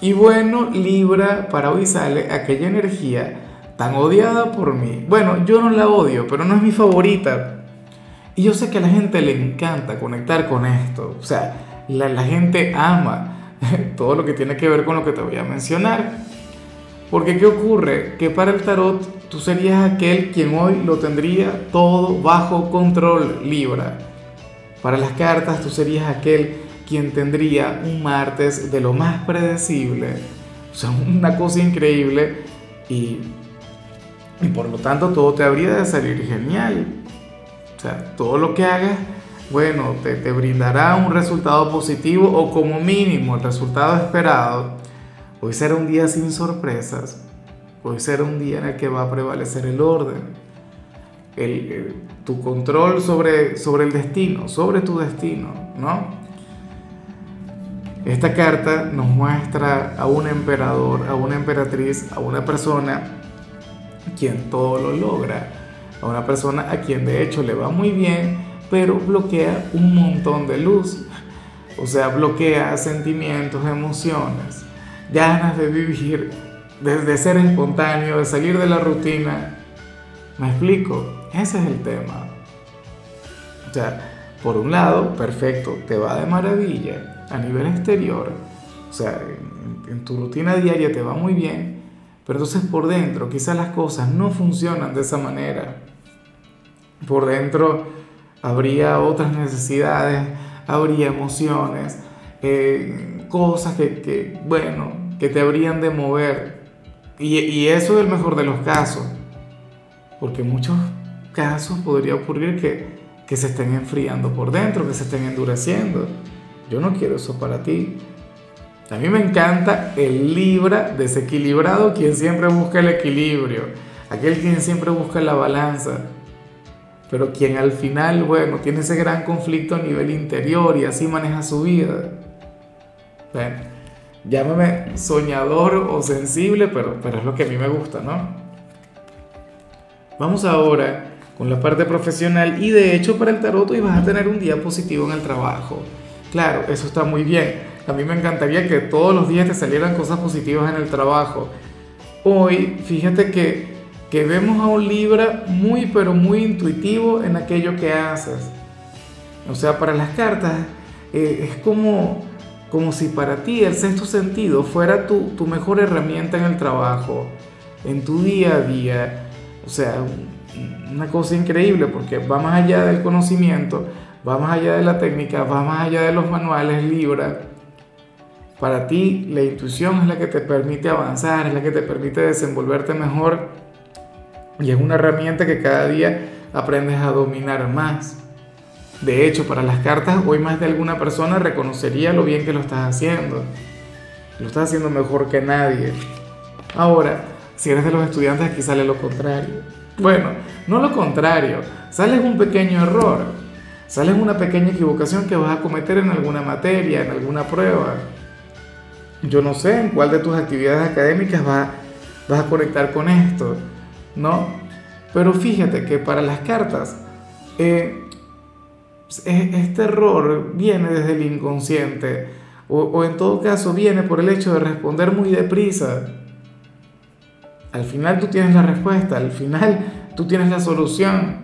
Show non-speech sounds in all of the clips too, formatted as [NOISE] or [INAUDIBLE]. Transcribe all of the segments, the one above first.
Y bueno, Libra, para hoy sale aquella energía tan odiada por mí. Bueno, yo no la odio, pero no es mi favorita. Y yo sé que a la gente le encanta conectar con esto. O sea, la, la gente ama [LAUGHS] todo lo que tiene que ver con lo que te voy a mencionar. Porque ¿qué ocurre? Que para el tarot tú serías aquel quien hoy lo tendría todo bajo control, Libra. Para las cartas tú serías aquel quien tendría un martes de lo más predecible, o sea, una cosa increíble y, y por lo tanto todo te habría de salir genial. O sea, todo lo que hagas, bueno, te, te brindará un resultado positivo o como mínimo el resultado esperado. Hoy será un día sin sorpresas. Hoy será un día en el que va a prevalecer el orden, el, tu control sobre, sobre el destino, sobre tu destino, ¿no? Esta carta nos muestra a un emperador, a una emperatriz, a una persona quien todo lo logra, a una persona a quien de hecho le va muy bien, pero bloquea un montón de luz. O sea, bloquea sentimientos, emociones, ganas de vivir, de, ser espontáneo, de salir de la rutina. ¿Me explico? Ese es el tema. O sea, por un lado, perfecto, te va de maravilla a nivel exterior, o sea, en, tu rutina diaria te va muy bien, pero entonces por dentro quizás las cosas no funcionan de esa manera. Por dentro habría otras necesidades, habría emociones, eh, cosas que, bueno, que te habrían de mover. Y, y eso es el mejor de los casos, porque en muchos casos podría ocurrir que, que se estén enfriando por dentro, que se estén endureciendo. Yo no quiero eso para ti. A mí me encanta el Libra desequilibrado, quien siempre busca el equilibrio, aquel quien siempre busca la balanza, pero quien al final, bueno, tiene ese gran conflicto a nivel interior y así maneja su vida. Bueno, llámame soñador o sensible, pero, pero es lo que a mí me gusta, ¿no? Vamos ahora con la parte profesional y de hecho para el tarot hoy vas a tener un día positivo en el trabajo. Claro, eso está muy bien. A mí me encantaría que todos los días te salieran cosas positivas en el trabajo. Hoy, fíjate que, que vemos a un Libra muy, pero muy intuitivo en aquello que haces. O sea, para las cartas eh, es como, como si para ti el sexto sentido fuera tu, tu mejor herramienta en el trabajo, en tu día a día. O sea, una cosa increíble porque va más allá del conocimiento va más allá de la técnica, va más allá de los manuales Libra. Para ti la intuición es la que te permite avanzar, es la que te permite desenvolverte mejor y es una herramienta que cada día aprendes a dominar más. De hecho, para las cartas, hoy más de alguna persona reconocería lo bien que lo estás haciendo. Lo estás haciendo mejor que nadie. Ahora, si eres de los estudiantes, aquí sale lo contrario. Bueno, no lo contrario, sale un pequeño error sales una pequeña equivocación que vas a cometer en alguna materia, en alguna prueba. Yo no sé en cuál de tus actividades académicas vas a conectar con esto, ¿no? Pero fíjate que para las cartas, eh, este error viene desde el inconsciente, o, o en todo caso viene por el hecho de responder muy deprisa. Al final tú tienes la respuesta, al final tú tienes la solución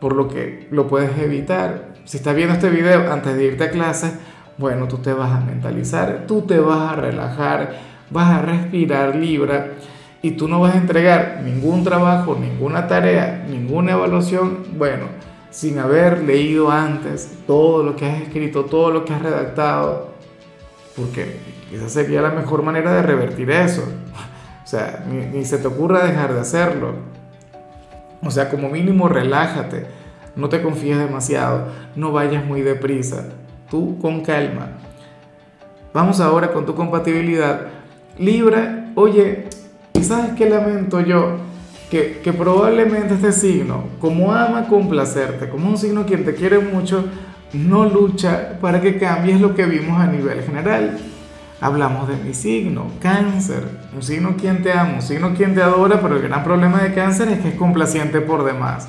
por lo que lo puedes evitar. Si estás viendo este video antes de irte a clase, bueno, tú te vas a mentalizar, tú te vas a relajar, vas a respirar Libra y tú no vas a entregar ningún trabajo, ninguna tarea, ninguna evaluación, bueno, sin haber leído antes todo lo que has escrito, todo lo que has redactado, porque esa sería la mejor manera de revertir eso. O sea, ni, se te ocurra dejar de hacerlo. O sea, como mínimo relájate, no te confíes demasiado, no vayas muy deprisa, tú con calma. Vamos ahora con tu compatibilidad. Libra, oye, sabes qué lamento yo, que, que probablemente este signo, como ama complacerte, como un signo quien te quiere mucho, no lucha para que cambies lo que vimos a nivel general. Hablamos de mi signo, cáncer, un signo quien te ama, un signo quien te adora, pero el gran problema de cáncer es que es complaciente por demás.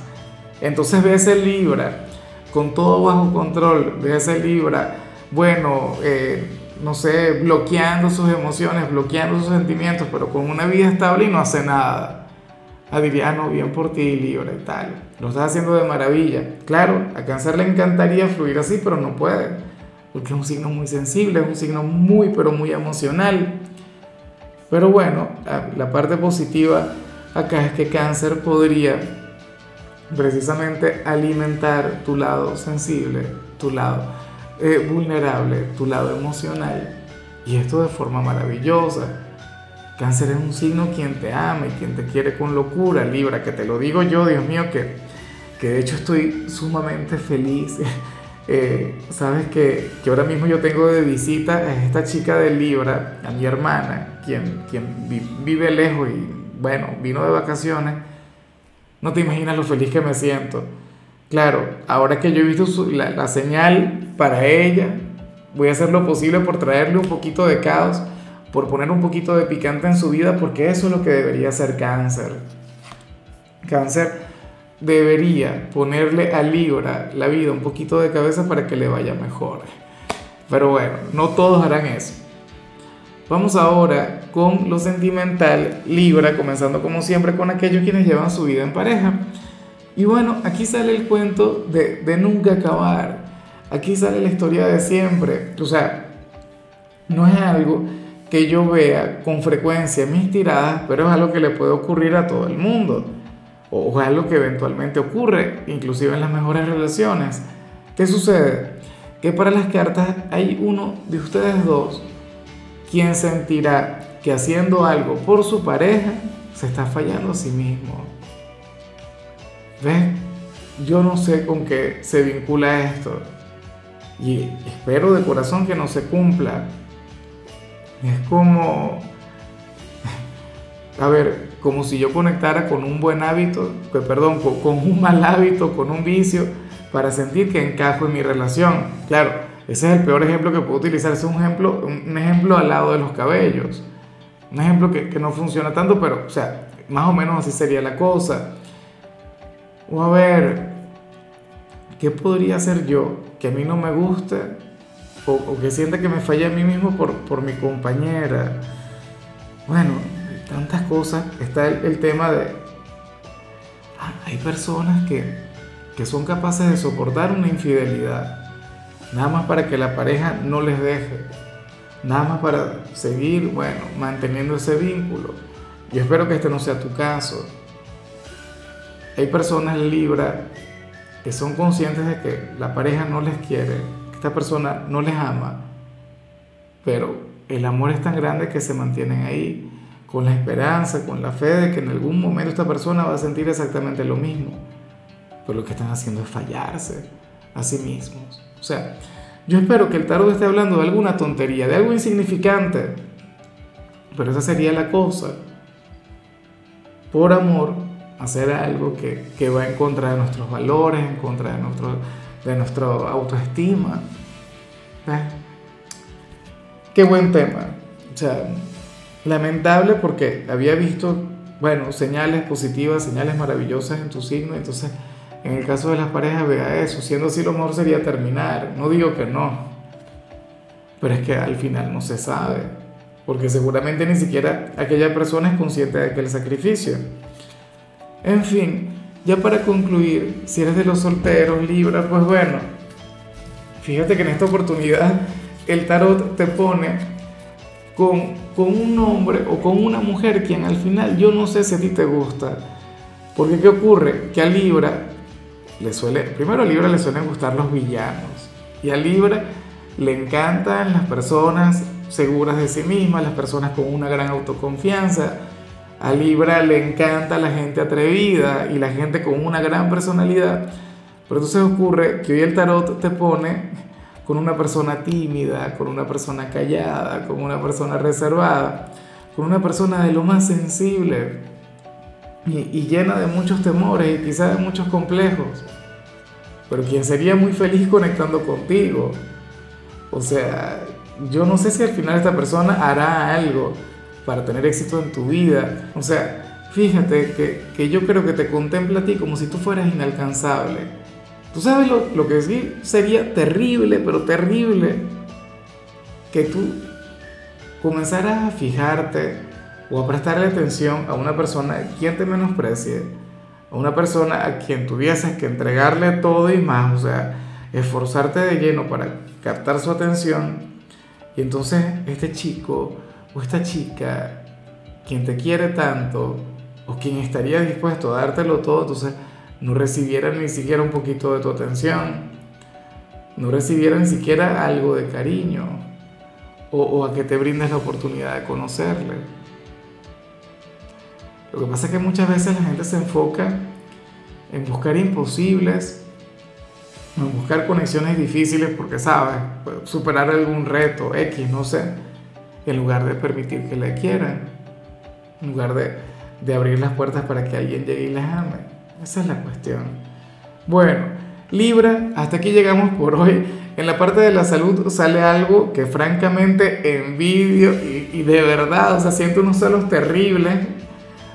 Entonces ve ese Libra, con todo bajo control, ve ese Libra, bueno, eh, no sé, bloqueando sus emociones, bloqueando sus sentimientos, pero con una vida estable y no hace nada. Ah, diría, ah, bien por ti, Libra tal. Lo estás haciendo de maravilla. Claro, a Cáncer le encantaría fluir así, pero no puede. Porque es un signo muy sensible, es un signo muy, pero muy emocional. Pero bueno, la parte positiva acá es que Cáncer podría precisamente alimentar tu lado sensible, tu lado eh, vulnerable, tu lado emocional. Y esto de forma maravillosa. Cáncer es un signo quien te ama y quien te quiere con locura, Libra, que te lo digo yo, Dios mío, que, que de hecho estoy sumamente feliz. Eh, Sabes que, que, ahora mismo yo tengo de visita a esta chica de Libra, a mi hermana, quien, quien vive lejos y bueno, vino de vacaciones. No te imaginas lo feliz que me siento. Claro, ahora que yo he visto la, la señal para ella, voy a hacer lo posible por traerle un poquito de caos por poner un poquito de picante en su vida, porque eso es lo que debería ser cáncer. Cáncer debería ponerle a Libra la vida un poquito de cabeza para que le vaya mejor. Pero bueno, no todos harán eso. Vamos ahora con lo sentimental, Libra, comenzando como siempre con aquellos quienes llevan su vida en pareja. Y bueno, aquí sale el cuento de, de nunca acabar. Aquí sale la historia de siempre. O sea, no es algo que yo vea con frecuencia mis tiradas, pero es algo que le puede ocurrir a todo el mundo. O es algo que eventualmente ocurre, inclusive en las mejores relaciones. ¿Qué sucede? Que para las cartas hay uno de ustedes dos quien sentirá que haciendo algo por su pareja se está fallando a sí mismo. ¿Ves? Yo no sé con qué se vincula esto. Y espero de corazón que no se cumpla es como, a ver, como si yo conectara con un buen hábito, que, perdón, con, un mal hábito, con un vicio, para sentir que encajo en mi relación. Claro, ese es el peor ejemplo que puedo utilizar. es un ejemplo, un ejemplo al lado de los cabellos. Un ejemplo que, que no funciona tanto, pero, o sea, más o menos así sería la cosa. O a ver, ¿qué podría hacer yo que a mí no me guste o, que sienta que me falla a mí mismo por, por mi compañera. Bueno, tantas cosas. Está el, tema de... Ah, hay personas que, que son capaces de soportar una infidelidad. Nada más para que la pareja no les deje. Nada más para seguir, bueno, manteniendo ese vínculo. Yo espero que este no sea tu caso. Hay personas Libra que son conscientes de que la pareja no les quiere, esta persona no les ama, pero el amor es tan grande que se mantienen ahí con la esperanza, con la fe de que en algún momento esta persona va a sentir exactamente lo mismo. Pero lo que están haciendo es fallarse a sí mismos. O sea, yo espero que el tarot esté hablando de alguna tontería, de algo insignificante. Pero esa sería la cosa. Por amor, hacer algo que, que va en contra de nuestros valores, en contra de nuestros de nuestra autoestima. Qué buen tema. O sea, lamentable porque había visto, bueno, señales positivas, señales maravillosas en tu signo. Entonces, en el caso de las parejas, vea eso. Siendo así, lo mejor sería terminar. No digo que no. Pero es que al final no se sabe. Porque seguramente ni siquiera aquella persona es consciente de aquel sacrificio. En fin, ya para concluir, si eres de los solteros, Libra, pues bueno, fíjate que en esta oportunidad el tarot te pone con, con un hombre o con una mujer quien al final yo no sé si a ti te gusta. Porque ¿qué ocurre? Que a Libra le suele, primero a Libra le suelen gustar los villanos y a Libra le encantan las personas seguras de sí mismas, las personas con una gran autoconfianza, a Libra le encanta la gente atrevida y la gente con una gran personalidad. Pero entonces ocurre que hoy el tarot te pone con una persona tímida, con una persona callada, con una persona reservada, con una persona de lo más sensible y, llena de muchos temores y quizás de muchos complejos, pero quien sería muy feliz conectando contigo. O sea, yo no sé si al final esta persona hará algo para tener éxito en tu vida. O sea, fíjate que, que yo creo que te contempla a ti como si tú fueras inalcanzable. Tú sabes lo, lo que sí sería terrible, pero terrible, que tú comenzaras a fijarte o a prestarle atención a una persona a quien te menosprecie, a una persona a quien tuvieses que entregarle todo y más, o sea, esforzarte de lleno para captar su atención, y entonces este chico o esta chica, quien te quiere tanto, o quien estaría dispuesto a dártelo todo, entonces no recibiera ni siquiera un poquito de tu atención, no recibiera ni siquiera algo de cariño, o, a que te brindes la oportunidad de conocerle. Lo que pasa es que muchas veces la gente se enfoca en buscar imposibles, en buscar conexiones difíciles porque sabe, superar algún reto X, no sé, en lugar de permitir que le quieran, en lugar de, de abrir las puertas para que alguien llegue y les ame. Esa es la cuestión. Bueno, Libra, hasta aquí llegamos por hoy. En la parte de la salud sale algo que francamente envidio y, de verdad, o sea, siento unos celos terribles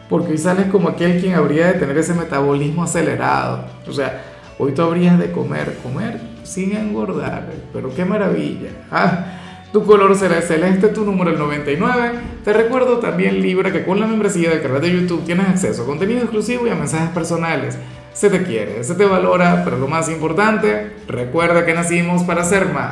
porque hoy sales como aquel quien habría de tener ese metabolismo acelerado. O sea, hoy tú habrías de comer, comer sin engordar, pero qué maravilla. Ah, tu color será celeste, tu número el 99. Te recuerdo también, Libra, que con la membresía del canal de YouTube tienes acceso a contenido exclusivo y a mensajes personales. Se te quiere, se te valora, pero lo más importante, recuerda que nacimos para ser más.